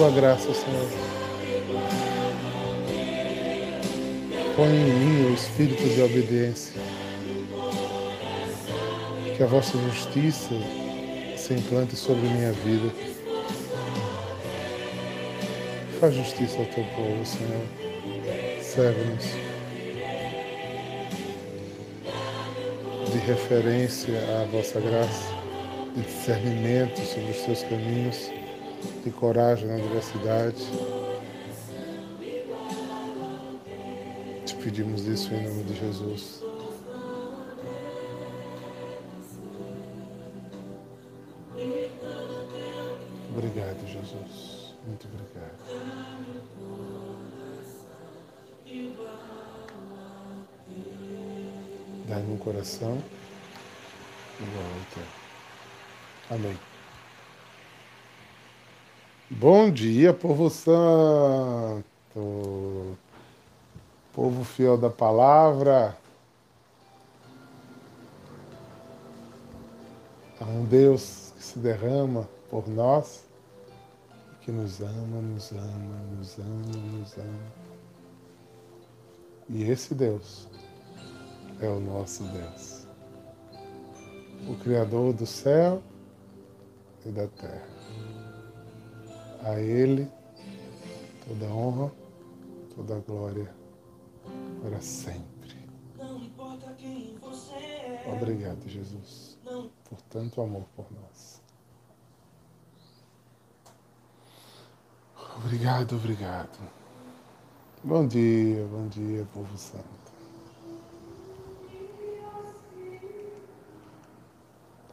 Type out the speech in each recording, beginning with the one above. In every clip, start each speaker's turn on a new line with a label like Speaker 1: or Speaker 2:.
Speaker 1: tua graça, Senhor. Põe em mim o espírito de obediência. Que a vossa justiça se implante sobre minha vida. Faz justiça ao teu povo, Senhor. Serve-nos de referência à vossa graça, de discernimento sobre os teus caminhos, de coragem na adversidade. Te pedimos isso em nome de Jesus. Obrigado, Jesus. Muito obrigado. Dá-me um coração igual ao teu. Amém. Bom dia, povo santo, povo fiel da palavra. Há um Deus que se derrama por nós, que nos ama, nos ama, nos ama, nos ama. E esse Deus é o nosso Deus, o Criador do céu e da terra. A Ele toda honra, toda glória para sempre. Obrigado, Jesus, por tanto amor por nós. Obrigado, obrigado. Bom dia, bom dia, povo santo.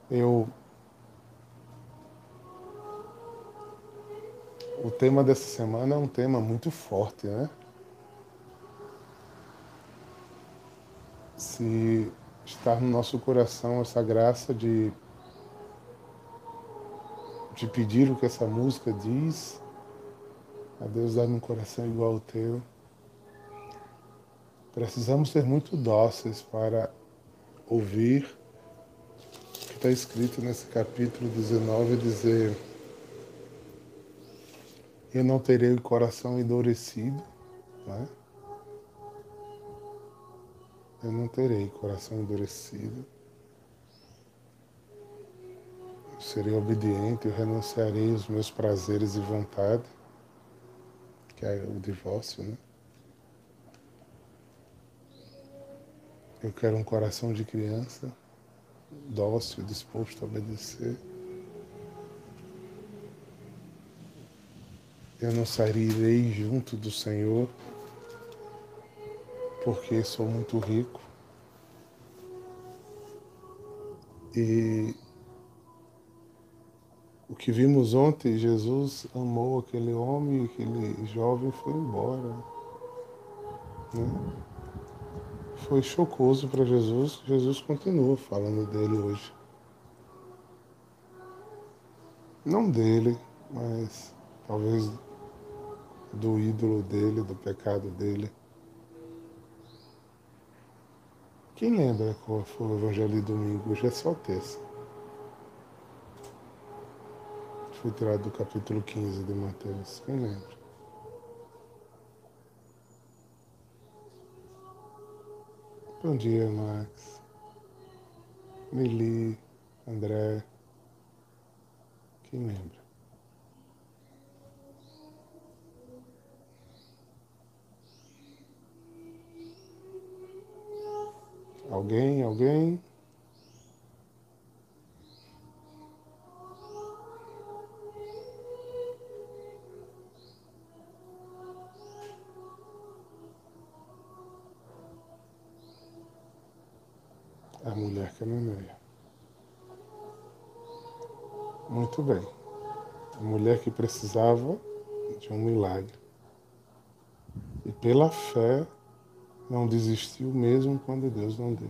Speaker 1: Eu o tema dessa semana é um tema muito forte, né? Se está no nosso coração essa graça de de pedir o que essa música diz, a Deus dar um coração igual ao teu. Precisamos ser muito dóceis para ouvir está escrito nesse capítulo 19, dizer: Eu não terei o coração endurecido, né? Eu não terei coração endurecido. Eu serei obediente, eu renunciarei os meus prazeres e vontade, que é o divórcio, né? Eu quero um coração de criança dócil, disposto a obedecer. Eu não sairei junto do Senhor, porque sou muito rico. E o que vimos ontem, Jesus amou aquele homem, aquele jovem foi embora. Né? foi chocoso para Jesus, Jesus continua falando dele hoje. Não dele, mas talvez do ídolo dele, do pecado dele. Quem lembra qual foi o Evangelho de domingo? Hoje é só terça. Foi tirado do capítulo 15 de Mateus. Quem lembra? Bom dia, Max. Mili, André. Quem lembra? Alguém? Alguém? a mulher cananeia. Muito bem. A mulher que precisava de um milagre. E pela fé não desistiu mesmo quando Deus não deu.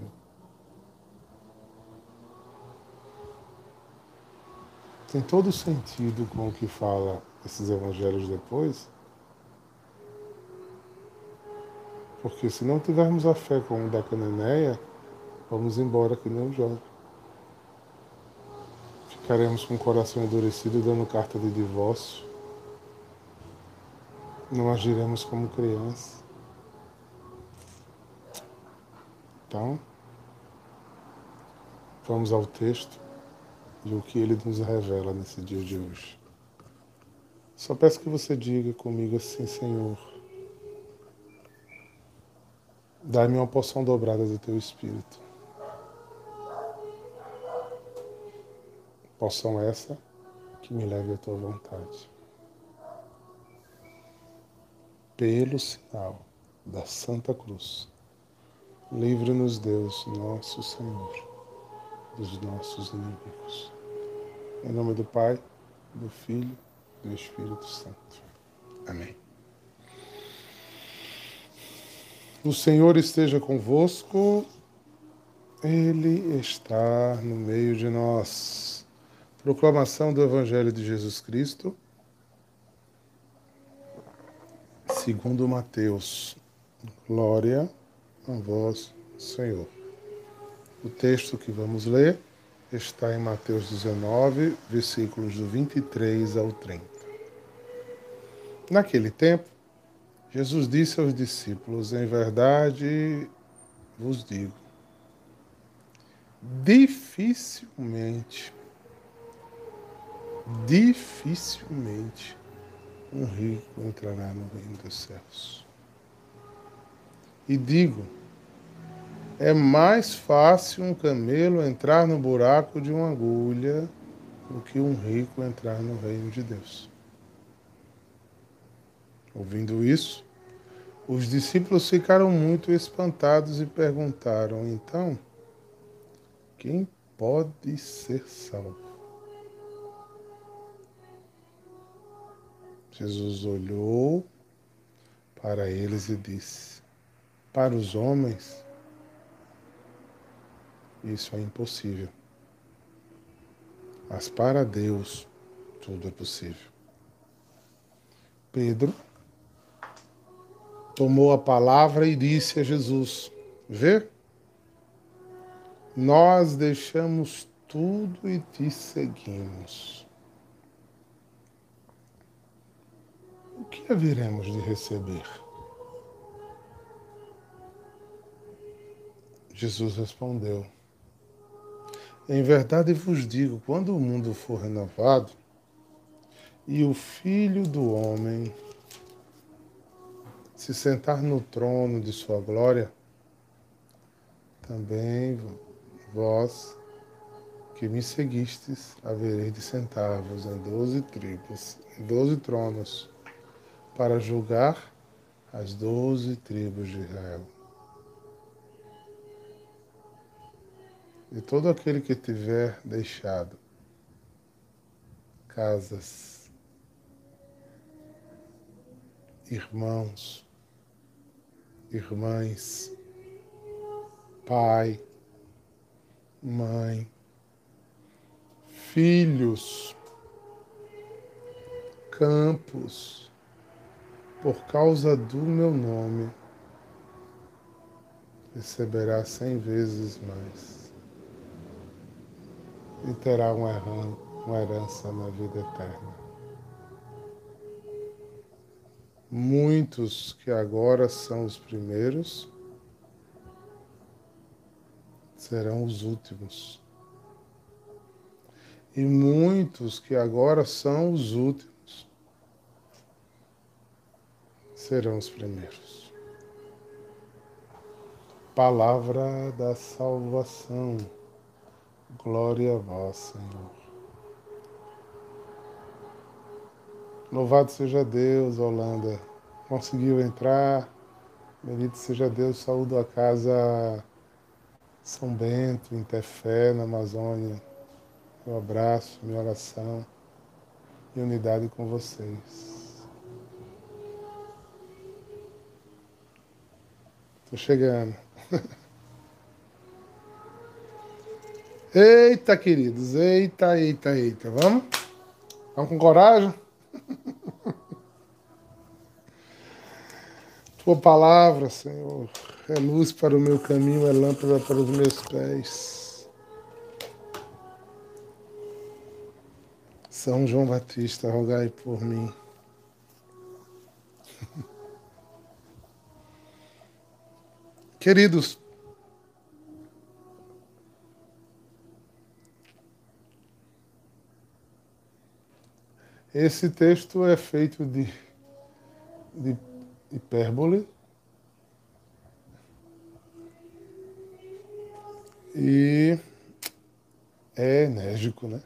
Speaker 1: Tem todo sentido com o que fala esses evangelhos depois. Porque se não tivermos a fé como da Cananeia, Vamos embora que nem o jovem. Ficaremos com o coração endurecido dando carta de divórcio. Não agiremos como crianças. Então, vamos ao texto e o que ele nos revela nesse dia de hoje. Só peço que você diga comigo assim, Senhor. Dá-me uma porção dobrada do teu espírito. Porção essa que me leve à tua vontade. Pelo sinal da Santa Cruz Livre-nos, Deus, nosso Senhor, dos nossos inimigos. Em nome do Pai, do Filho e do Espírito Santo. Amém. O Senhor esteja convosco, Ele está no meio de nós. Proclamação do Evangelho de Jesus Cristo, segundo Mateus. Glória a vós, Senhor. O texto que vamos ler está em Mateus 19, versículos do 23 ao 30. Naquele tempo, Jesus disse aos discípulos: Em verdade vos digo, dificilmente, dificilmente um rico entrará no reino dos céus. E digo, é mais fácil um camelo entrar no buraco de uma agulha do que um rico entrar no reino de Deus. Ouvindo isso, os discípulos ficaram muito espantados e perguntaram: então, quem pode ser salvo? Jesus olhou para eles e disse: Para os homens, isso é impossível. Mas para Deus, tudo é possível. Pedro tomou a palavra e disse a Jesus: Vê, nós deixamos tudo e te seguimos. O que haveremos de receber? Jesus respondeu: em verdade vos digo: quando o mundo for renovado e o Filho do Homem se sentar no trono de sua glória, também vós que me seguistes havereis de sentar-vos em doze tribos, em doze tronos, para julgar as doze tribos de Israel. De todo aquele que tiver deixado casas, irmãos, irmãs, pai, mãe, filhos, campos, por causa do meu nome, receberá cem vezes mais e terá uma herança na vida eterna. Muitos que agora são os primeiros serão os últimos. E muitos que agora são os últimos serão os primeiros. Palavra da salvação. Glória a vós, Senhor. Louvado seja Deus, Holanda. Conseguiu entrar. Bendito seja Deus, saúdo a casa São Bento, em Tefé, na Amazônia. Meu abraço, minha oração e unidade com vocês. Estou chegando. Eita, queridos, eita, eita, eita. Vamos? Vamos com coragem? Tua palavra, Senhor, é luz para o meu caminho, é lâmpada para os meus pés. São João Batista, rogai por mim. Queridos, esse texto é feito de, de hipérbole e é enérgico, né?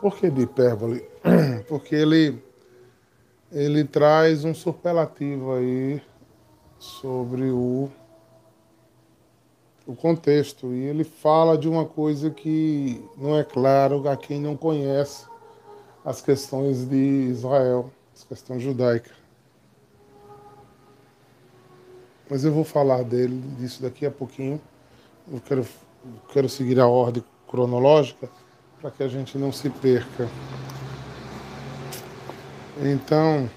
Speaker 1: Por que de hipérbole? Porque ele, ele traz um superlativo aí sobre o, o contexto. E ele fala de uma coisa que não é claro a quem não conhece as questões de Israel, as questões judaicas. Mas eu vou falar dele, disso daqui a pouquinho. Eu quero, quero seguir a ordem cronológica para que a gente não se perca. Então,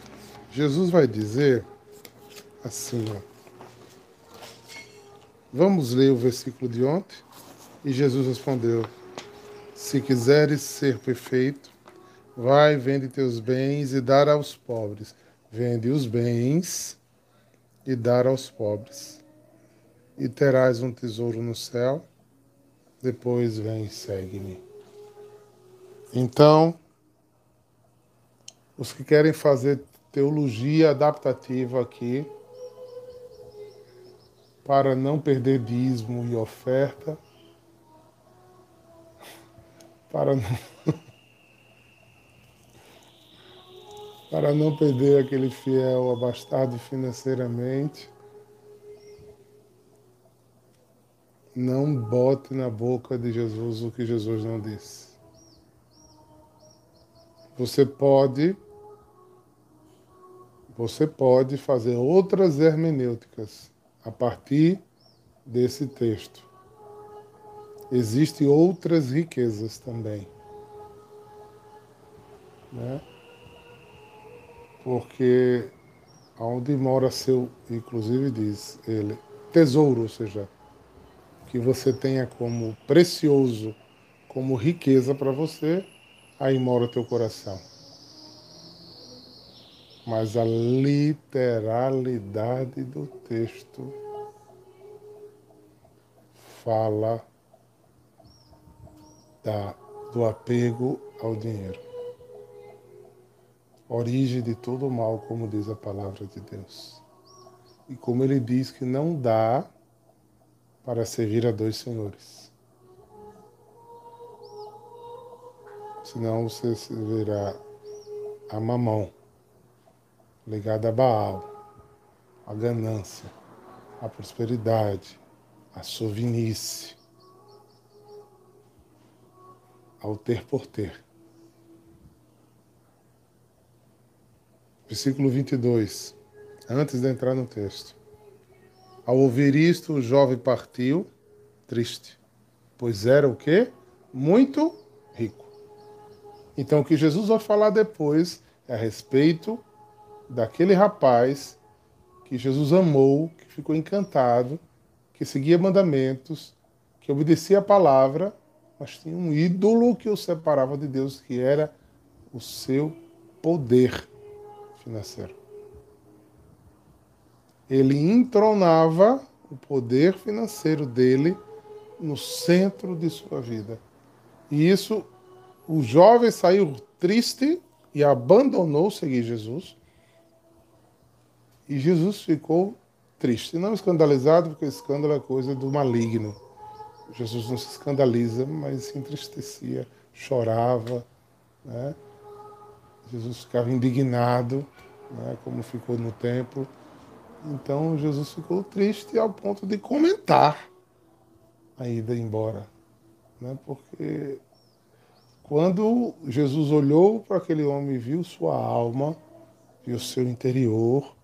Speaker 1: Jesus vai dizer assim, ó. Vamos ler o versículo de ontem? E Jesus respondeu: Se quiseres ser perfeito, vai, vende teus bens e dar aos pobres. Vende os bens e dar aos pobres. E terás um tesouro no céu. Depois vem e segue-me. Então, os que querem fazer teologia adaptativa aqui, para não perder dízimo e oferta, para não, para não perder aquele fiel abastado financeiramente, não bote na boca de Jesus o que Jesus não disse. Você pode você pode fazer outras hermenêuticas a partir desse texto. Existem outras riquezas também. Né? Porque onde mora seu, inclusive diz ele, tesouro, ou seja, que você tenha como precioso, como riqueza para você, aí mora teu coração. Mas a literalidade do texto fala da, do apego ao dinheiro. Origem de todo mal, como diz a palavra de Deus. E como ele diz que não dá para servir a dois senhores. senão você se verá a mamão, ligada a Baal, a ganância, a prosperidade, a sovinice, ao ter por ter. Versículo 22, antes de entrar no texto. Ao ouvir isto, o jovem partiu, triste, pois era o quê? Muito rico. Então, o que Jesus vai falar depois é a respeito daquele rapaz que Jesus amou, que ficou encantado, que seguia mandamentos, que obedecia a palavra, mas tinha um ídolo que o separava de Deus, que era o seu poder financeiro. Ele entronava o poder financeiro dele no centro de sua vida. E isso o jovem saiu triste e abandonou seguir Jesus. E Jesus ficou triste, não escandalizado, porque escândalo é coisa do maligno. Jesus não se escandaliza, mas se entristecia, chorava. Né? Jesus ficava indignado, né? como ficou no templo. Então Jesus ficou triste ao ponto de comentar a ida embora. Né? Porque quando Jesus olhou para aquele homem e viu sua alma, viu seu interior,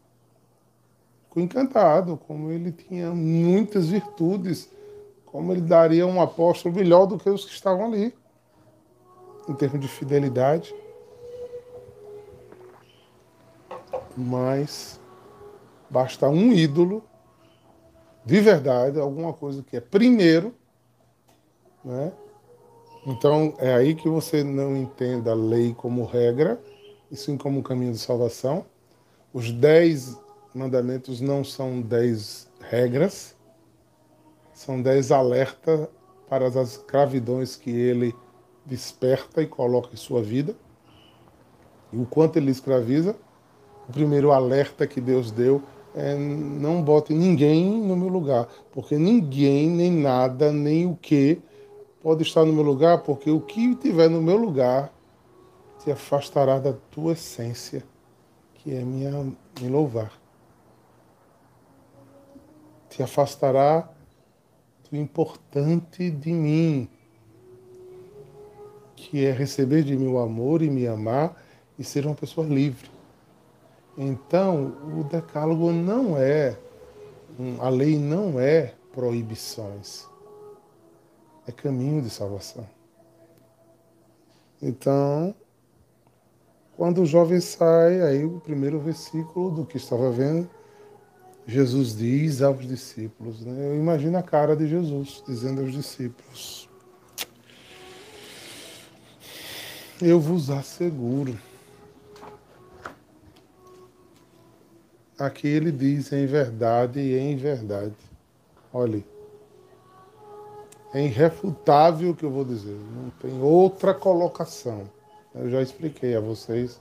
Speaker 1: ficou encantado, como ele tinha muitas virtudes, como ele daria um apóstolo melhor do que os que estavam ali, em termos de fidelidade. Mas basta um ídolo, de verdade, alguma coisa que é primeiro, né? Então, é aí que você não entende a lei como regra, e sim como um caminho de salvação. Os dez mandamentos não são dez regras, são dez alertas para as escravidões que ele desperta e coloca em sua vida. E o quanto ele escraviza. O primeiro alerta que Deus deu é não bote ninguém no meu lugar, porque ninguém, nem nada, nem o que pode estar no meu lugar, porque o que estiver no meu lugar te afastará da tua essência, que é minha, me louvar. Te afastará do importante de mim, que é receber de mim o amor e me amar e ser uma pessoa livre. Então, o decálogo não é, a lei não é proibições, é caminho de salvação. Então, quando o jovem sai, aí o primeiro versículo do que estava vendo, Jesus diz aos discípulos, né? eu imagino a cara de Jesus dizendo aos discípulos, eu vos asseguro, aqui ele diz em verdade e em verdade. Olhe, é irrefutável o que eu vou dizer, não tem outra colocação. Eu já expliquei a vocês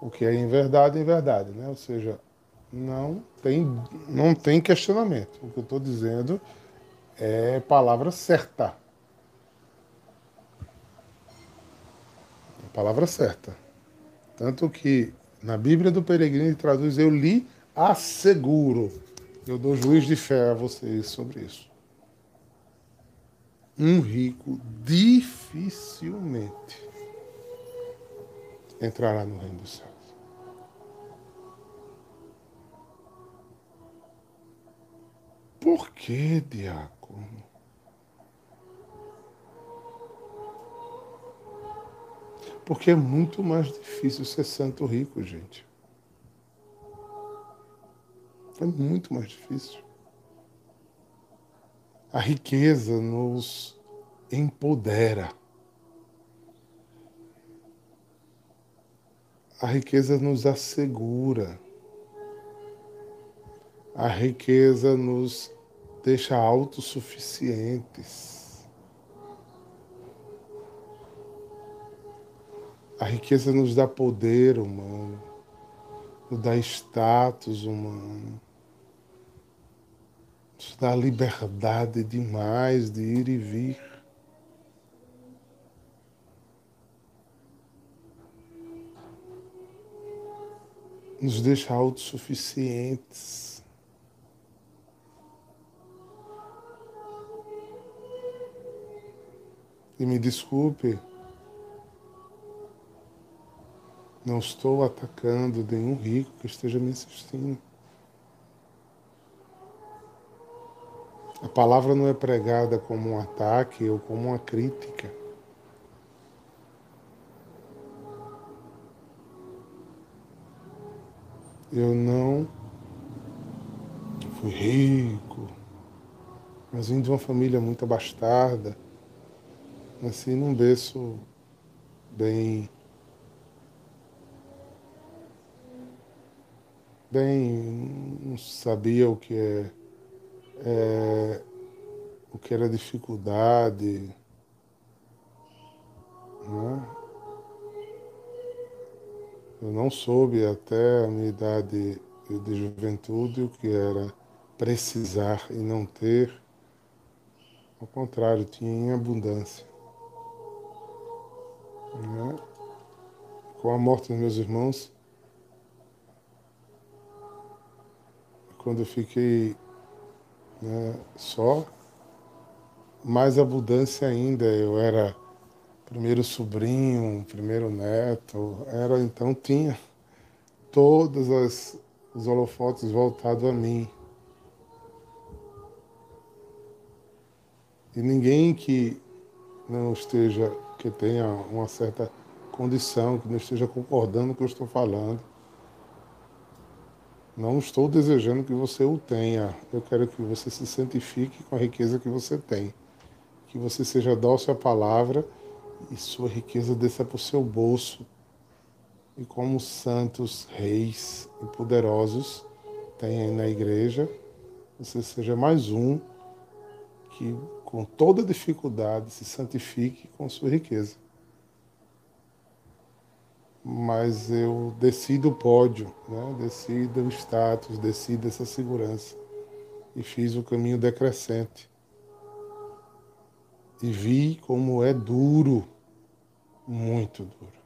Speaker 1: o que é em verdade em verdade, né? Ou seja, não tem, não tem questionamento. O que eu estou dizendo é palavra certa. Palavra certa. Tanto que na Bíblia do Peregrino traduz eu li asseguro. Eu dou juiz de fé a vocês sobre isso. Um rico dificilmente entrará no reino dos céus. Por que, diácono? Porque é muito mais difícil ser santo rico, gente. É muito mais difícil. A riqueza nos empodera. A riqueza nos assegura. A riqueza nos deixa autossuficientes. A riqueza nos dá poder humano, nos dá status humano, nos dá liberdade demais de ir e vir. Nos deixa autossuficientes. E me desculpe, Não estou atacando nenhum rico que esteja me assistindo. A palavra não é pregada como um ataque ou como uma crítica. Eu não fui rico, mas vim de uma família muito abastada. Nasci num berço bem bem, não sabia o que é, é o que era dificuldade, né? Eu não soube até a minha idade de juventude o que era precisar e não ter. Ao contrário, tinha em abundância. Né? Com a morte dos meus irmãos, quando eu fiquei né, só, mais abundância ainda. Eu era primeiro sobrinho, primeiro neto, era então tinha todos as, os holofotes voltados a mim. E ninguém que não esteja, que tenha uma certa condição, que não esteja concordando com o que eu estou falando, não estou desejando que você o tenha. Eu quero que você se santifique com a riqueza que você tem. Que você seja dócil à palavra e sua riqueza desça para o seu bolso. E como santos reis e poderosos, tem aí na igreja, você seja mais um que com toda dificuldade se santifique com sua riqueza. Mas eu decido o pódio, né? decido o status, decido essa segurança. E fiz o caminho decrescente. E vi como é duro, muito duro.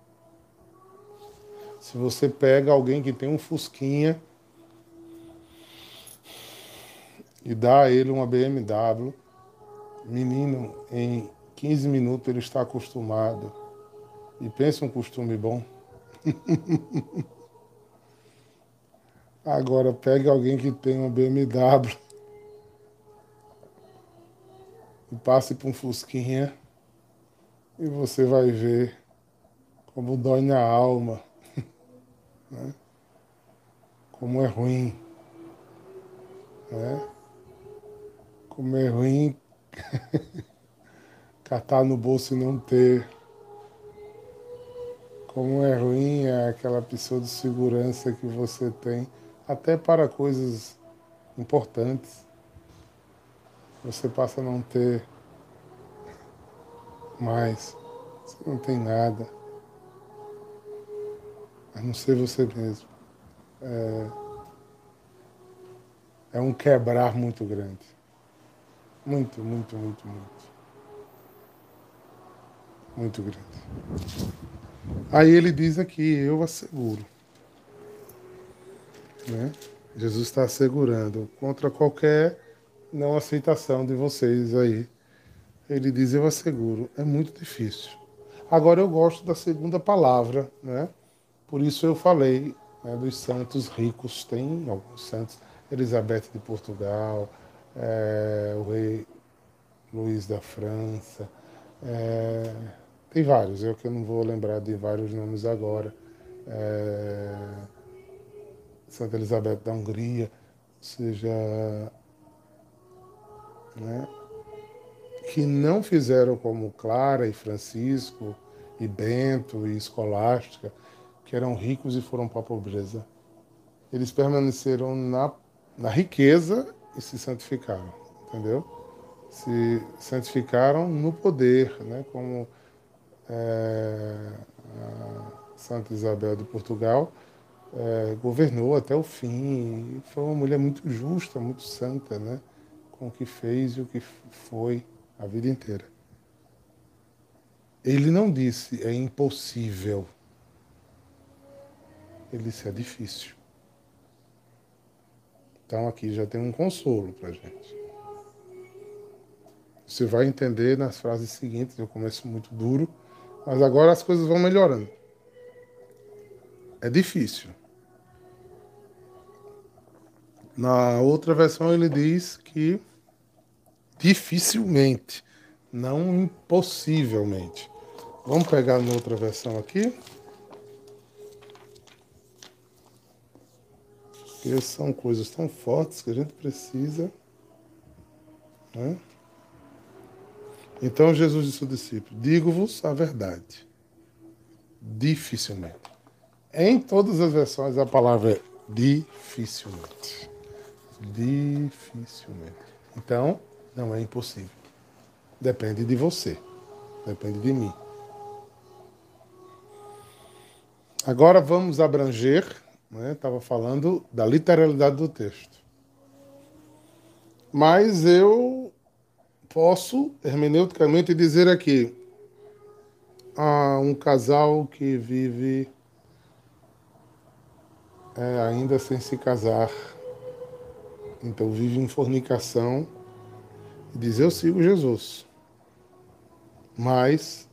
Speaker 1: Se você pega alguém que tem um Fusquinha e dá a ele uma BMW, menino, em 15 minutos ele está acostumado. E pensa um costume bom. Agora pegue alguém que tem uma BMW e passe para um Fusquinha e você vai ver como dói na alma, né? como é ruim. Né? Como é ruim catar no bolso e não ter. Como é ruim é aquela pessoa de segurança que você tem, até para coisas importantes. Você passa a não ter mais. Você não tem nada. A não ser você mesmo. É, é um quebrar muito grande. Muito, muito, muito, muito. Muito grande. Aí ele diz aqui, eu asseguro. Né? Jesus está assegurando contra qualquer não aceitação de vocês aí. Ele diz, eu asseguro. É muito difícil. Agora eu gosto da segunda palavra, né? Por isso eu falei né, dos santos ricos. Tem alguns santos. Elizabeth de Portugal, é, o rei Luís da França. É, tem vários, eu que não vou lembrar de vários nomes agora. É, Santa Elizabeth da Hungria, ou seja, né, que não fizeram como Clara e Francisco e Bento e Escolástica, que eram ricos e foram para a pobreza. Eles permaneceram na, na riqueza e se santificaram, entendeu? Se santificaram no poder, né? como é, Santa Isabel de Portugal é, governou até o fim. Foi uma mulher muito justa, muito santa, né? com o que fez e o que foi a vida inteira. Ele não disse é impossível. Ele disse é difícil. Então aqui já tem um consolo para gente. Você vai entender nas frases seguintes, eu começo muito duro, mas agora as coisas vão melhorando. É difícil. Na outra versão ele diz que dificilmente, não impossivelmente. Vamos pegar na outra versão aqui. Porque são coisas tão fortes que a gente precisa. Né? Então Jesus disse ao discípulo: Digo-vos a verdade. Dificilmente. Em todas as versões a palavra é dificilmente. Dificilmente. Então, não é impossível. Depende de você. Depende de mim. Agora vamos abranger Estava né? falando da literalidade do texto. Mas eu posso, hermeneuticamente, dizer aqui: há um casal que vive é, ainda sem se casar, então vive em fornicação, e diz: Eu sigo Jesus, mas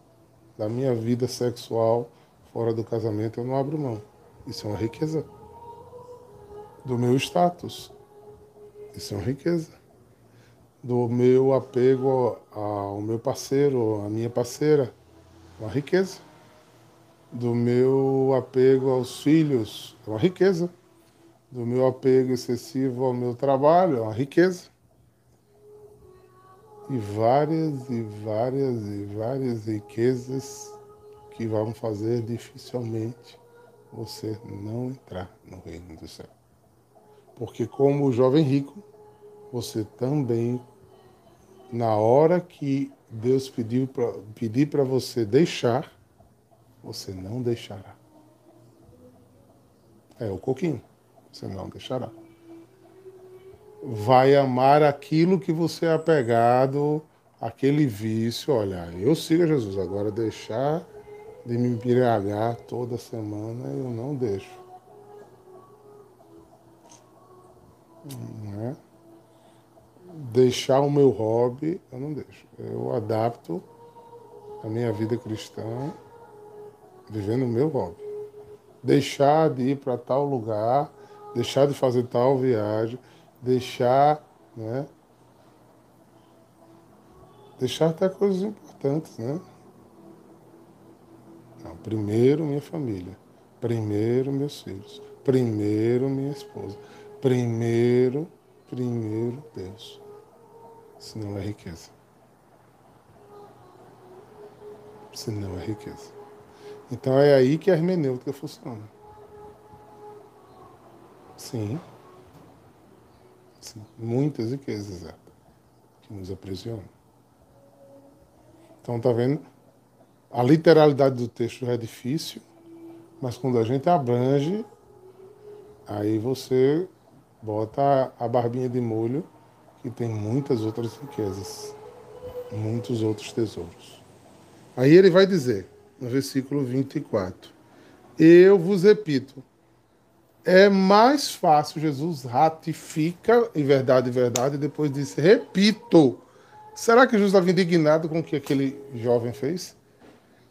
Speaker 1: da minha vida sexual fora do casamento eu não abro mão. Isso é uma riqueza. Do meu status. Isso é uma riqueza. Do meu apego ao meu parceiro, à minha parceira. Uma riqueza. Do meu apego aos filhos. Uma riqueza. Do meu apego excessivo ao meu trabalho. Uma riqueza. E várias e várias e várias riquezas que vão fazer dificilmente você não entrar no reino do céu. Porque como o jovem rico, você também, na hora que Deus pediu pra, pedir para você deixar, você não deixará. É o coquinho, você não deixará. Vai amar aquilo que você é apegado, aquele vício. Olha, eu sigo Jesus, agora deixar de me embriagar toda semana eu não deixo. Não é? Deixar o meu hobby, eu não deixo. Eu adapto a minha vida cristã vivendo o meu hobby. Deixar de ir para tal lugar, deixar de fazer tal viagem, deixar, né? Deixar até coisas importantes, né? Não, primeiro minha família, primeiro meus filhos, primeiro minha esposa, primeiro, primeiro Deus. Senão é riqueza. Senão é riqueza. Então é aí que a hermenêutica funciona. Sim. Sim. Muitas riquezas é, que nos aprisionam. Então tá vendo? A literalidade do texto é difícil, mas quando a gente abrange, aí você bota a barbinha de molho que tem muitas outras riquezas, muitos outros tesouros. Aí ele vai dizer, no versículo 24: Eu vos repito, é mais fácil, Jesus ratifica em verdade, verdade, e depois diz: Repito. Será que Jesus estava indignado com o que aquele jovem fez?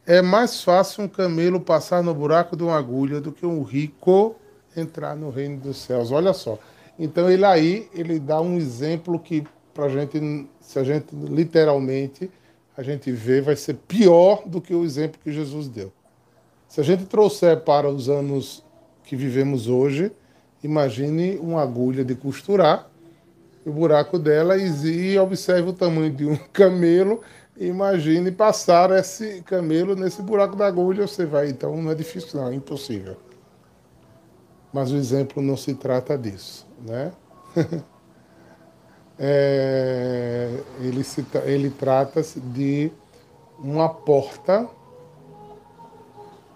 Speaker 1: É mais fácil um camelo passar no buraco de uma agulha do que um rico entrar no reino dos céus. Olha só. Então ele aí ele dá um exemplo que para gente, se a gente literalmente a gente vê, vai ser pior do que o exemplo que Jesus deu. Se a gente trouxer para os anos que vivemos hoje, imagine uma agulha de costurar, o buraco dela e observe o tamanho de um camelo. Imagine passar esse camelo nesse buraco da agulha, você vai. Então não é difícil, não, é impossível. Mas o exemplo não se trata disso, né? é, ele, se, ele trata-se de uma porta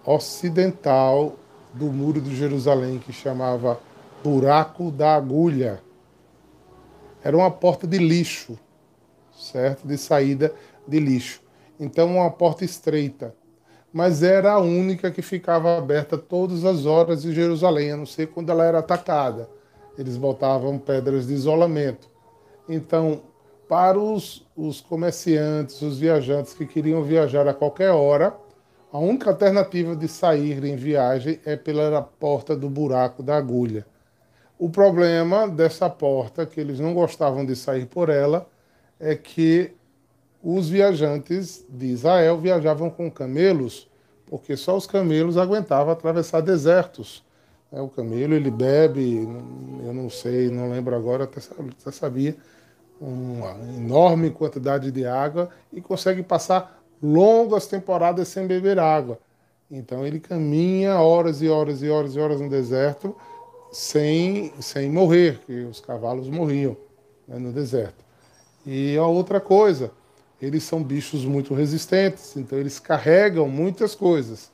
Speaker 1: ocidental do muro de Jerusalém que chamava Buraco da Agulha. Era uma porta de lixo, certo? De saída de lixo. Então, uma porta estreita. Mas era a única que ficava aberta todas as horas em Jerusalém, a não ser quando ela era atacada. Eles botavam pedras de isolamento. Então, para os, os comerciantes, os viajantes que queriam viajar a qualquer hora, a única alternativa de sair em viagem é pela porta do buraco da agulha. O problema dessa porta, que eles não gostavam de sair por ela, é que os viajantes de Israel viajavam com camelos, porque só os camelos aguentavam atravessar desertos. É, o camelo ele bebe, eu não sei, não lembro agora, até sabia, uma enorme quantidade de água e consegue passar longas temporadas sem beber água. Então ele caminha horas e horas e horas e horas no deserto sem, sem morrer, que os cavalos morriam né, no deserto. E a outra coisa, eles são bichos muito resistentes, então eles carregam muitas coisas.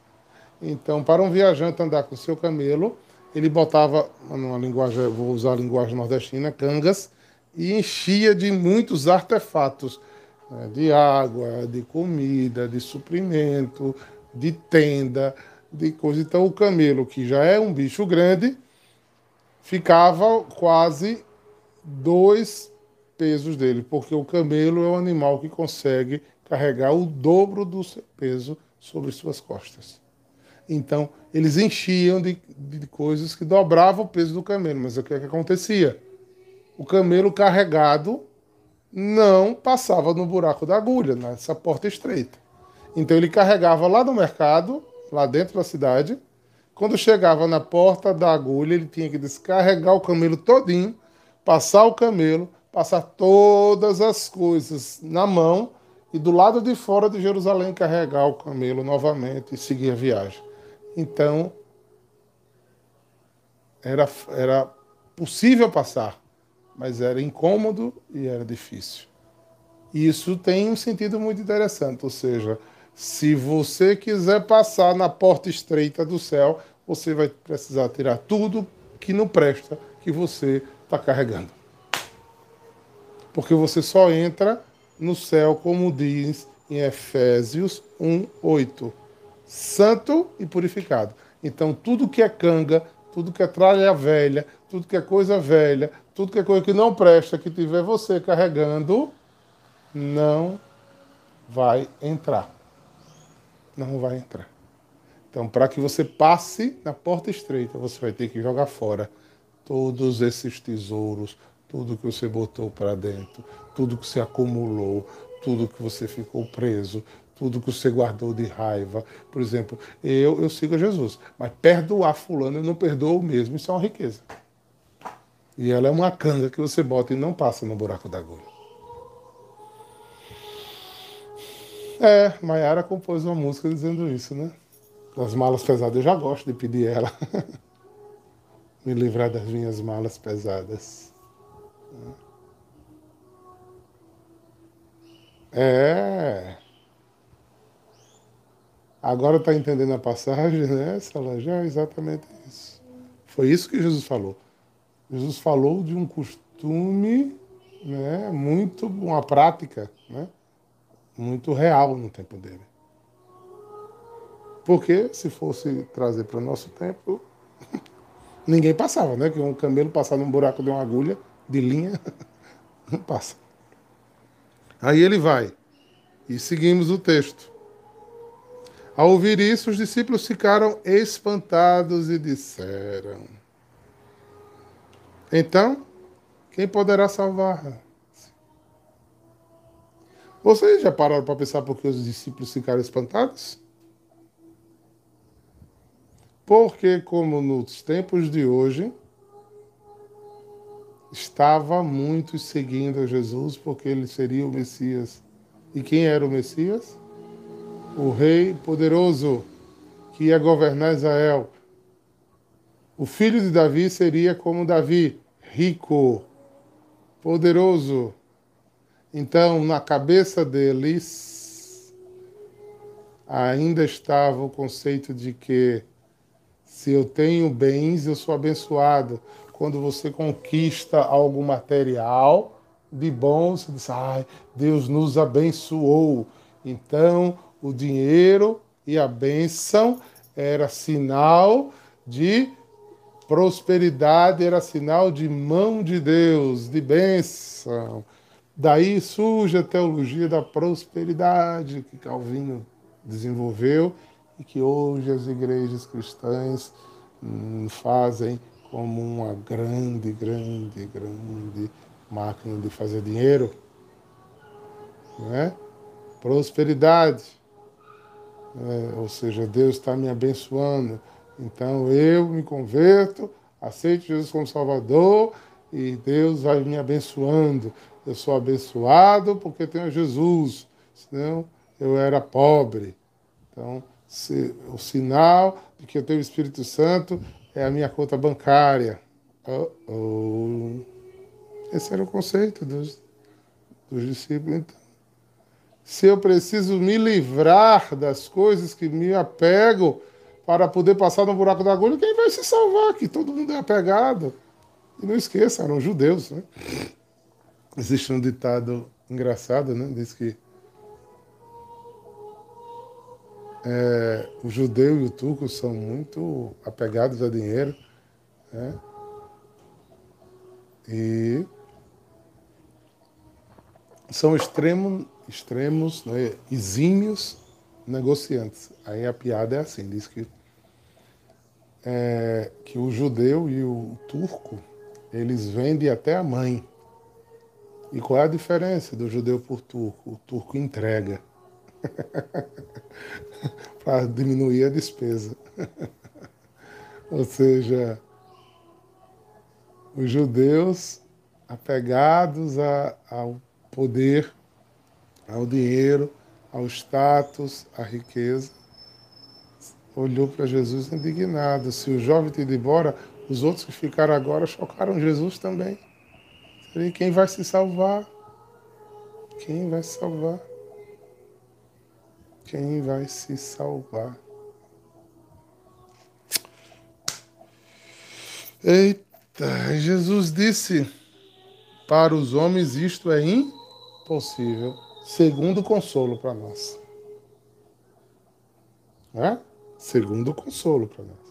Speaker 1: Então, para um viajante andar com seu camelo, ele botava, numa linguagem, vou usar a linguagem nordestina, cangas, e enchia de muitos artefatos, né, de água, de comida, de suprimento, de tenda, de coisa. Então, o camelo, que já é um bicho grande, ficava quase dois pesos dele, porque o camelo é um animal que consegue carregar o dobro do seu peso sobre suas costas. Então, eles enchiam de, de coisas que dobravam o peso do camelo. Mas o que, é que acontecia? O camelo carregado não passava no buraco da agulha, nessa porta estreita. Então ele carregava lá no mercado, lá dentro da cidade. Quando chegava na porta da agulha, ele tinha que descarregar o camelo todinho, passar o camelo, passar todas as coisas na mão e do lado de fora de Jerusalém carregar o camelo novamente e seguir a viagem. Então, era, era possível passar, mas era incômodo e era difícil. Isso tem um sentido muito interessante, ou seja, se você quiser passar na porta estreita do céu, você vai precisar tirar tudo que não presta que você está carregando. Porque você só entra no céu, como diz em Efésios 1:8, santo e purificado. Então, tudo que é canga, tudo que é tralha velha, tudo que é coisa velha, tudo que é coisa que não presta, que tiver você carregando, não vai entrar. Não vai entrar. Então, para que você passe na porta estreita, você vai ter que jogar fora todos esses tesouros, tudo que você botou para dentro, tudo que você acumulou, tudo que você ficou preso, tudo que você guardou de raiva. Por exemplo, eu, eu sigo a Jesus, mas perdoar fulano eu não perdoo mesmo, isso é uma riqueza. E ela é uma canga que você bota e não passa no buraco da agulha. É, Maiara compôs uma música dizendo isso, né? Das malas pesadas. Eu já gosto de pedir ela. Me livrar das minhas malas pesadas. É. Agora está entendendo a passagem, né, Salajão? É exatamente isso. Foi isso que Jesus falou. Jesus falou de um costume, né, muito, uma prática, né, muito real no tempo dele. Porque se fosse trazer para o nosso tempo, ninguém passava, né? Que um camelo passar num buraco de uma agulha de linha, não passa. Aí ele vai. E seguimos o texto. Ao ouvir isso, os discípulos ficaram espantados e disseram: Então, quem poderá salvar? Vocês já pararam para pensar por que os discípulos ficaram espantados? Porque, como nos tempos de hoje, estava muitos seguindo a Jesus porque ele seria o Messias. E quem era o Messias? O rei poderoso que ia governar Israel. O filho de Davi seria como Davi, rico, poderoso. Então, na cabeça deles, ainda estava o conceito de que se eu tenho bens, eu sou abençoado. Quando você conquista algo material de bom, você diz, ai, Deus nos abençoou. Então, o dinheiro e a bênção era sinal de prosperidade, era sinal de mão de Deus, de bênção. Daí surge a teologia da prosperidade que Calvino desenvolveu e que hoje as igrejas cristãs hum, fazem como uma grande, grande, grande máquina de fazer dinheiro. Não é? Prosperidade. É, ou seja, Deus está me abençoando. Então eu me converto, aceito Jesus como Salvador e Deus vai me abençoando. Eu sou abençoado porque tenho Jesus, senão eu era pobre. Então, se, o sinal de que eu tenho o Espírito Santo é a minha conta bancária. Oh, oh. Esse era o conceito dos, dos discípulos. Então, se eu preciso me livrar das coisas que me apego para poder passar no buraco da agulha, quem vai se salvar? Que todo mundo é apegado. E não esqueça, eram judeus, né? Existe um ditado engraçado, né? Diz que é, o judeu e o turco são muito apegados a dinheiro, né? E são extremo, extremos, né, exímios negociantes. Aí a piada é assim, diz que, é, que o judeu e o turco, eles vendem até a mãe. E qual é a diferença do judeu por turco? O turco entrega para diminuir a despesa. Ou seja, os judeus apegados a, ao poder, ao dinheiro, ao status, à riqueza, olhou para Jesus indignado. Se o jovem te ir embora, Os outros que ficaram agora chocaram Jesus também. E quem vai se salvar? Quem vai se salvar? Quem vai se salvar? Eita, Jesus disse: Para os homens isto é impossível, segundo consolo para nós. É? Segundo consolo para nós.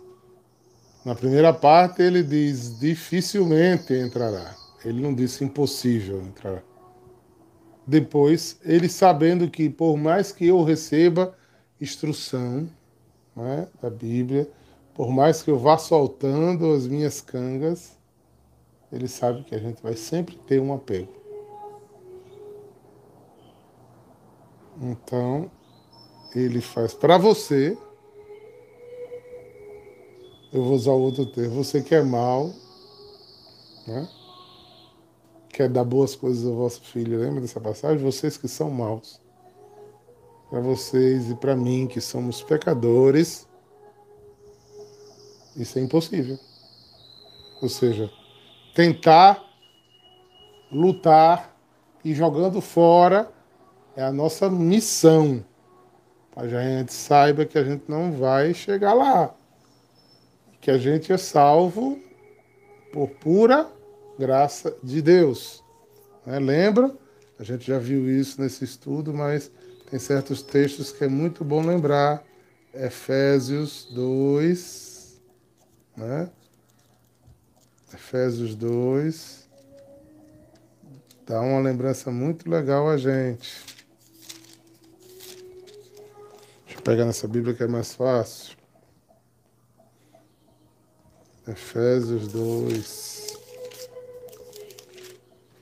Speaker 1: Na primeira parte ele diz: dificilmente entrará. Ele não disse impossível entrar. Depois, ele sabendo que por mais que eu receba instrução né, da Bíblia, por mais que eu vá soltando as minhas cangas, ele sabe que a gente vai sempre ter um apego. Então, ele faz para você, eu vou usar outro termo, você que é mal, né? Quer dar boas coisas ao vosso filho, lembra dessa passagem? Vocês que são maus. Para vocês e para mim, que somos pecadores, isso é impossível. Ou seja, tentar lutar e jogando fora é a nossa missão. Para que a gente saiba que a gente não vai chegar lá. Que a gente é salvo por pura graça de Deus. Né? Lembra? A gente já viu isso nesse estudo, mas tem certos textos que é muito bom lembrar. Efésios 2, né? Efésios 2. Dá uma lembrança muito legal a gente. Deixa eu pegar nessa Bíblia que é mais fácil. Efésios 2.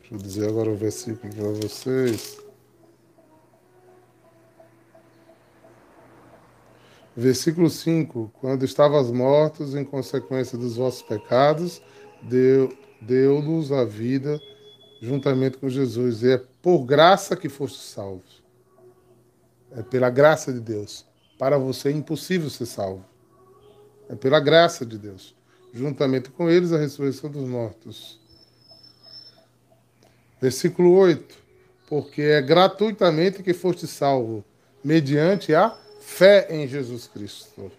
Speaker 1: Deixa eu dizer agora o versículo para vocês. Versículo 5: Quando estavas mortos em consequência dos vossos pecados, deu-nos a vida juntamente com Jesus. E é por graça que foste salvos. É pela graça de Deus. Para você é impossível ser salvo. É pela graça de Deus. Juntamente com eles, a ressurreição dos mortos. Versículo 8: Porque é gratuitamente que foste salvo, mediante a fé em Jesus Cristo.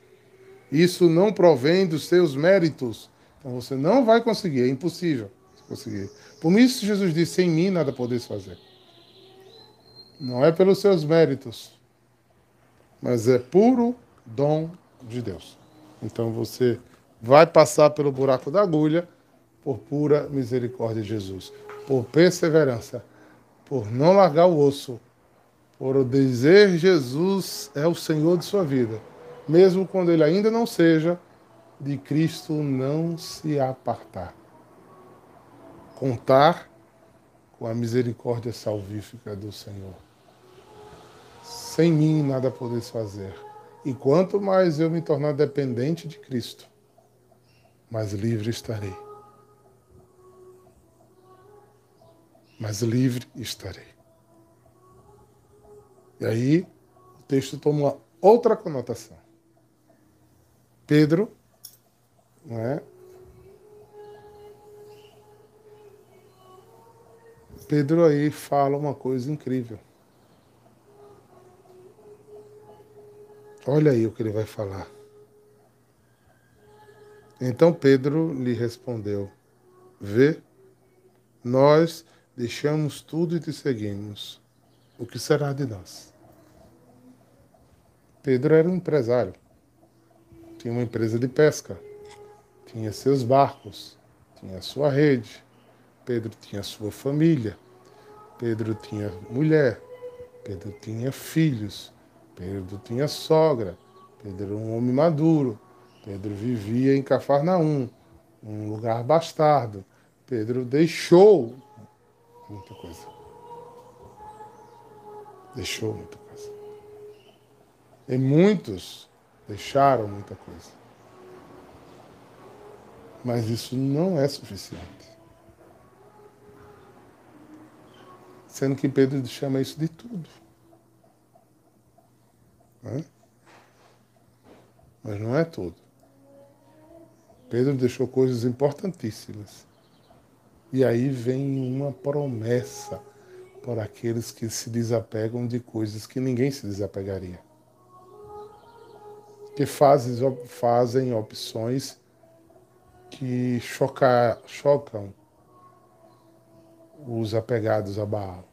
Speaker 1: Isso não provém dos seus méritos. Então você não vai conseguir, é impossível conseguir. Por isso Jesus disse: sem mim nada podeis fazer. Não é pelos seus méritos, mas é puro dom de Deus. Então você vai passar pelo buraco da agulha por pura misericórdia de Jesus por perseverança, por não largar o osso, por dizer Jesus é o Senhor de sua vida, mesmo quando ele ainda não seja, de Cristo não se apartar. Contar com a misericórdia salvífica do Senhor. Sem mim nada podeis fazer. E quanto mais eu me tornar dependente de Cristo, mais livre estarei. Mas livre estarei. E aí o texto toma outra conotação. Pedro, não é? Pedro aí fala uma coisa incrível. Olha aí o que ele vai falar. Então Pedro lhe respondeu: Vê, nós Deixamos tudo e te seguimos. O que será de nós? Pedro era um empresário. Tinha uma empresa de pesca. Tinha seus barcos. Tinha sua rede. Pedro tinha sua família. Pedro tinha mulher. Pedro tinha filhos. Pedro tinha sogra. Pedro era um homem maduro. Pedro vivia em Cafarnaum, um lugar bastardo. Pedro deixou muita coisa. Deixou muita coisa. E muitos deixaram muita coisa. Mas isso não é suficiente. Sendo que Pedro chama isso de tudo. Né? Mas não é tudo. Pedro deixou coisas importantíssimas. E aí vem uma promessa para aqueles que se desapegam de coisas que ninguém se desapegaria. Que fazem, fazem opções que choca, chocam os apegados a Baal,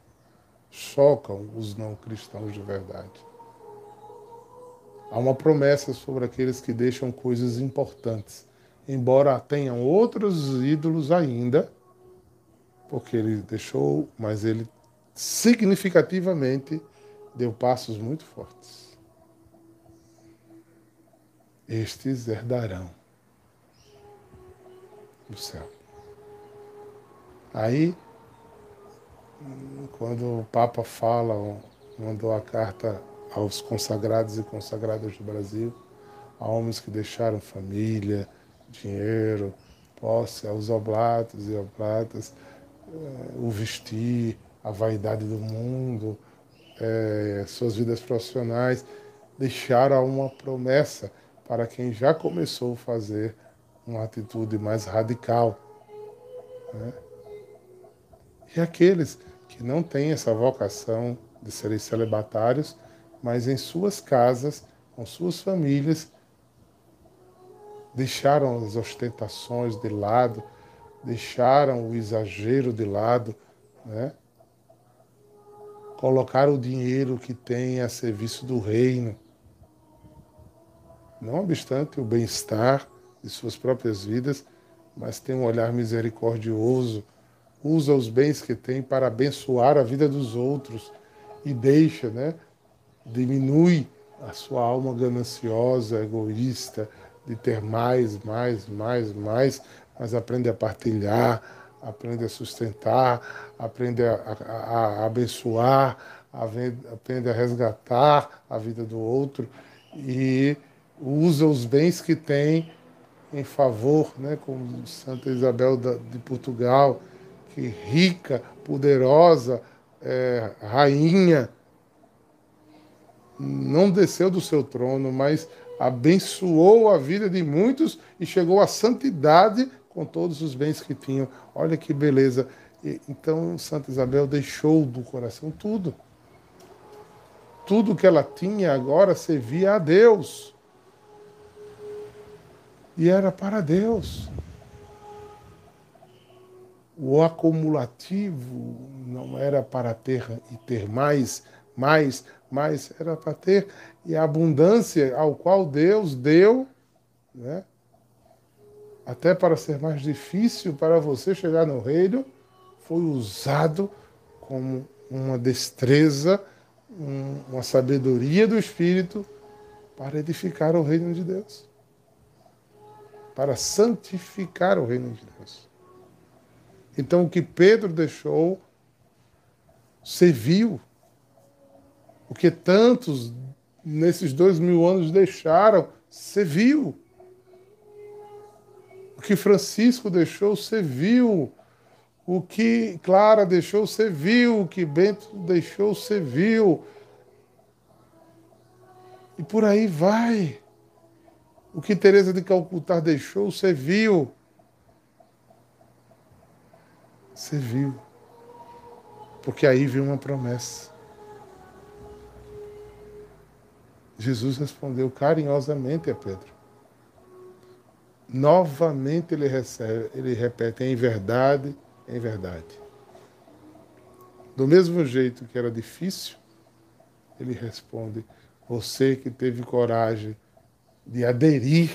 Speaker 1: chocam os não cristãos de verdade. Há uma promessa sobre aqueles que deixam coisas importantes, embora tenham outros ídolos ainda, porque ele deixou, mas ele significativamente deu passos muito fortes. Estes herdarão o céu. Aí, quando o Papa fala, mandou a carta aos consagrados e consagradas do Brasil, a homens que deixaram família, dinheiro, posse, aos oblatos e oblatas, o vestir, a vaidade do mundo, é, suas vidas profissionais, deixaram uma promessa para quem já começou a fazer uma atitude mais radical. Né? E aqueles que não têm essa vocação de serem celibatários, mas em suas casas, com suas famílias, deixaram as ostentações de lado, deixaram o exagero de lado, né? colocaram o dinheiro que tem a serviço do reino. Não obstante o bem-estar de suas próprias vidas, mas tem um olhar misericordioso, usa os bens que tem para abençoar a vida dos outros e deixa, né? diminui a sua alma gananciosa, egoísta, de ter mais, mais, mais, mais, mas aprende a partilhar, aprende a sustentar, aprende a, a, a abençoar, aprende a resgatar a vida do outro e usa os bens que tem em favor, né, como Santa Isabel de Portugal, que rica, poderosa, é, rainha, não desceu do seu trono, mas abençoou a vida de muitos e chegou à santidade com todos os bens que tinham. Olha que beleza. E, então, Santa Isabel deixou do coração tudo. Tudo que ela tinha agora servia a Deus. E era para Deus. O acumulativo não era para ter e ter mais, mais, mais, era para ter e a abundância ao qual Deus deu, né? Até para ser mais difícil para você chegar no reino, foi usado como uma destreza, um, uma sabedoria do Espírito para edificar o reino de Deus, para santificar o reino de Deus. Então, o que Pedro deixou serviu. O que tantos nesses dois mil anos deixaram serviu. Que Francisco deixou serviu. O que Clara deixou serviu. O que Bento deixou serviu. E por aí vai. O que Teresa de Calcutá deixou serviu. Serviu. Porque aí vem uma promessa. Jesus respondeu carinhosamente a Pedro. Novamente ele, recebe, ele repete em verdade, em verdade. Do mesmo jeito que era difícil, ele responde: Você que teve coragem de aderir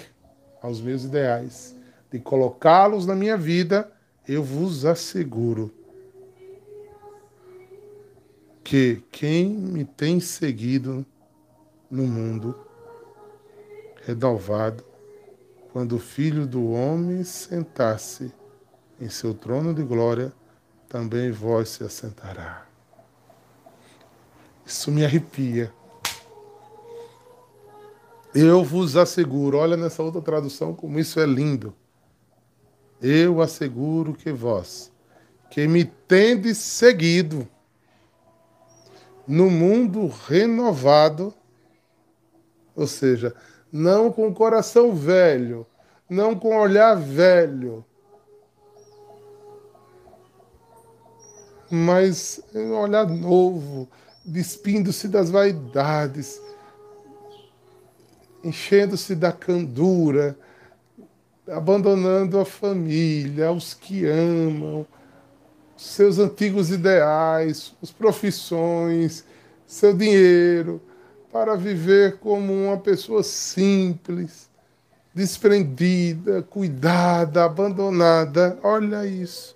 Speaker 1: aos meus ideais, de colocá-los na minha vida, eu vos asseguro que quem me tem seguido no mundo renovado, quando o Filho do Homem sentar-se em seu trono de glória, também vós se assentará. Isso me arrepia. Eu vos asseguro, olha nessa outra tradução como isso é lindo. Eu asseguro que vós, que me tendes seguido no mundo renovado, ou seja, não com o coração velho, não com olhar velho, mas um olhar novo, despindo-se das vaidades, enchendo-se da candura, abandonando a família, os que amam, seus antigos ideais, as profissões, seu dinheiro, para viver como uma pessoa simples, desprendida, cuidada, abandonada. Olha isso.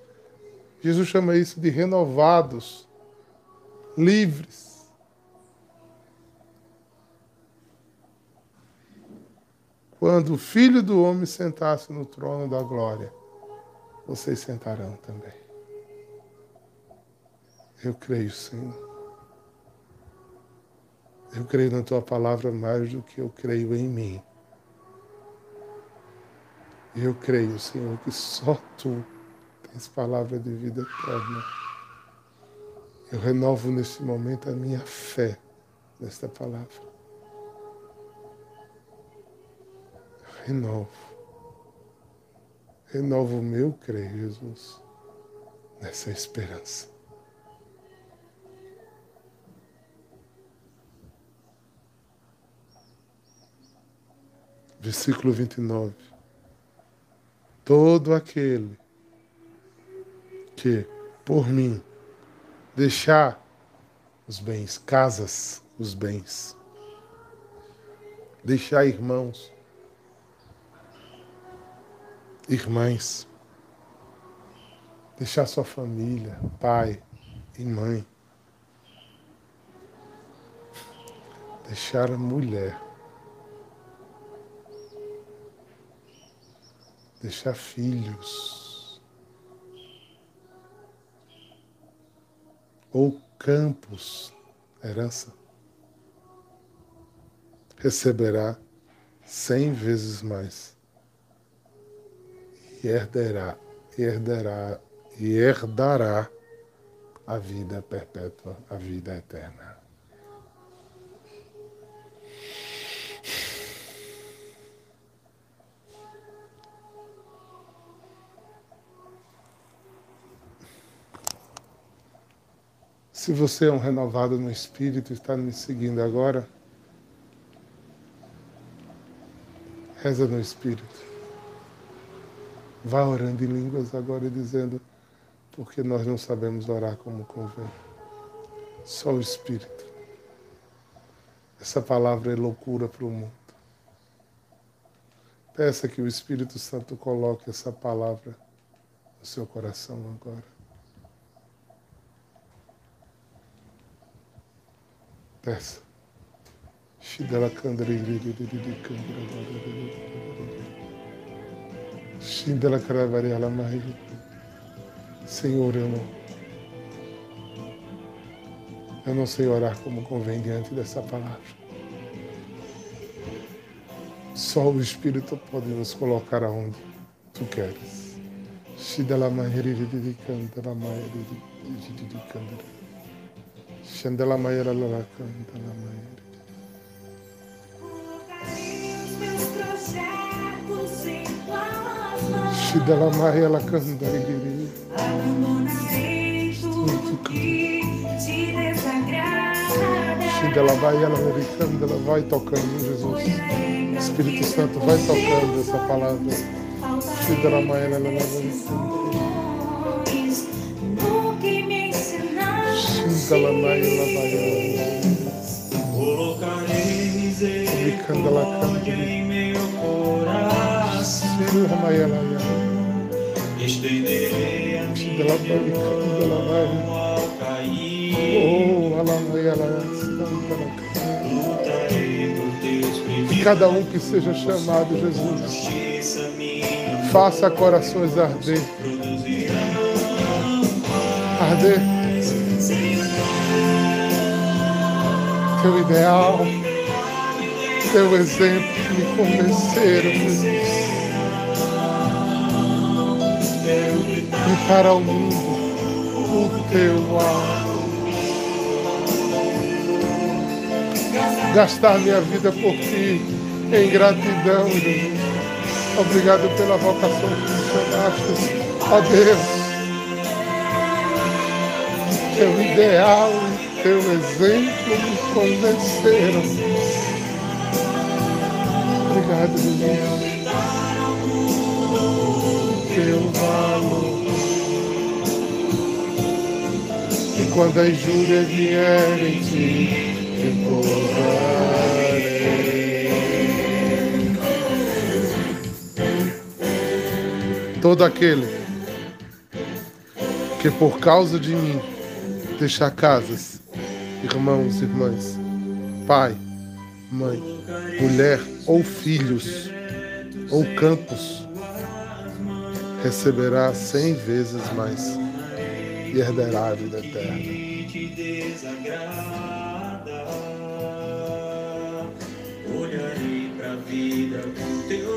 Speaker 1: Jesus chama isso de renovados, livres. Quando o Filho do Homem sentar-se no trono da glória, vocês sentarão também. Eu creio, Senhor. Eu creio na tua palavra mais do que eu creio em mim. Eu creio, Senhor, que só tu tens palavra de vida eterna. Eu renovo neste momento a minha fé nesta palavra. renovo. Renovo o meu crer, Jesus, nessa esperança. Versículo 29. Todo aquele que, por mim, deixar os bens, casas, os bens, deixar irmãos, irmãs, deixar sua família, pai e mãe, deixar a mulher, deixar filhos, ou campos, herança, receberá cem vezes mais. E herdará, herdará e herdará a vida perpétua, a vida eterna. Se você é um renovado no Espírito e está me seguindo agora, reza no Espírito. Vá orando em línguas agora e dizendo, porque nós não sabemos orar como convém. Só o Espírito. Essa palavra é loucura para o mundo. Peça que o Espírito Santo coloque essa palavra no seu coração agora. Shidala Kandri Shindala Karavariala Mahi. Senhor, eu não, eu não sei orar como convém diante dessa palavra. Só o Espírito pode nos colocar aonde tu queres. Shidala Mahiri de Cantara Mahiri de Cantara. Shandala Mahira Lala Cantara Mahiri. dela Maria ela canta e dela vai ela vai tocando Jesus. Espírito Santo vai tocando essa palavra. dela Maria ela Colocarei misericórdia em meu coração. Estenderei a minha mão ao cair. Lutarei por teus E
Speaker 2: cada um que seja chamado, Jesus, faça corações arder. Arder. Teu ideal, teu exemplo me convenceram, Jesus. e para o mundo o teu amor. Gastar minha vida por ti em gratidão, Jesus.
Speaker 1: Obrigado pela vocação que funcionaste. Ó Deus, teu ideal e teu exemplo me convenceram. Obrigado, Jesus. Teu valor. E quando a injúria vier em ti, repousarei. todo aquele que por causa de mim deixar casas, irmãos, irmãs, pai, mãe, mulher ou filhos ou campos, receberá cem vezes mais e herdará a vida eterna.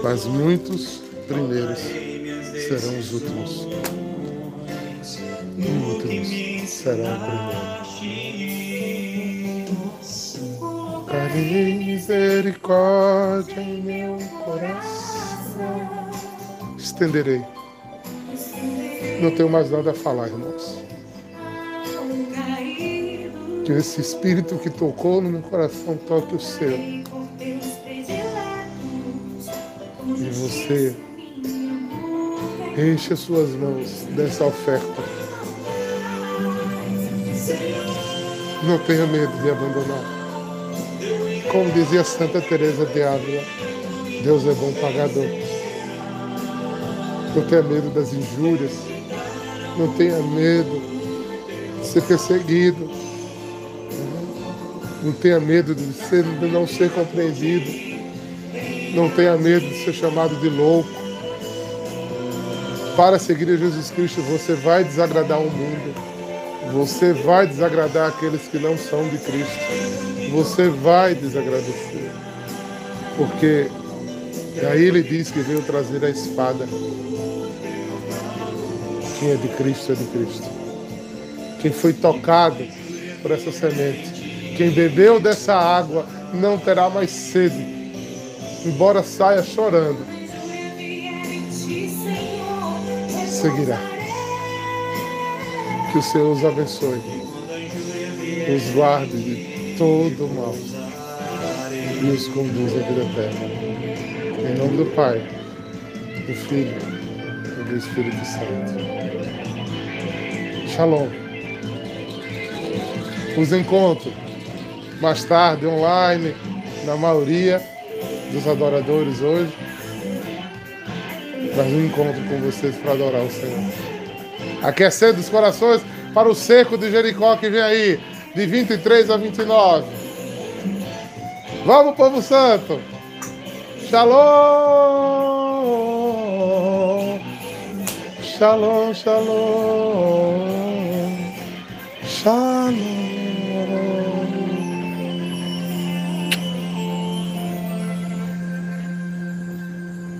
Speaker 1: Mas muitos primeiros serão os últimos. Os últimos serão primeiros. Misericórdia em meu coração. Estenderei. Não tenho mais nada a falar, irmãos. Que esse espírito que tocou no meu coração toque o seu. E você Enche as suas mãos dessa oferta. Não tenha medo de abandonar. Como dizia Santa Teresa de Ávila, Deus é bom pagador. Não tenha medo das injúrias. Não tenha medo de ser perseguido. Não tenha medo de, ser, de não ser compreendido. Não tenha medo de ser chamado de louco para seguir a Jesus Cristo, você vai desagradar o mundo. Você vai desagradar aqueles que não são de Cristo. Você vai desagradecer. Porque aí ele diz que veio trazer a espada. Quem é de Cristo é de Cristo. Quem foi tocado por essa semente, quem bebeu dessa água, não terá mais sede, embora saia chorando seguirá. Que o Senhor os abençoe, os guarde de todo mal e os conduza à vida eterna. Em nome do Pai, do Filho e do Espírito Santo. Shalom. Os encontro mais tarde online, na maioria dos adoradores hoje mas um encontro com vocês para adorar o Senhor. Aquecendo os corações para o cerco de Jericó que vem aí, de 23 a 29. Vamos, povo santo! Shalom! Shalom, shalom! Shalom!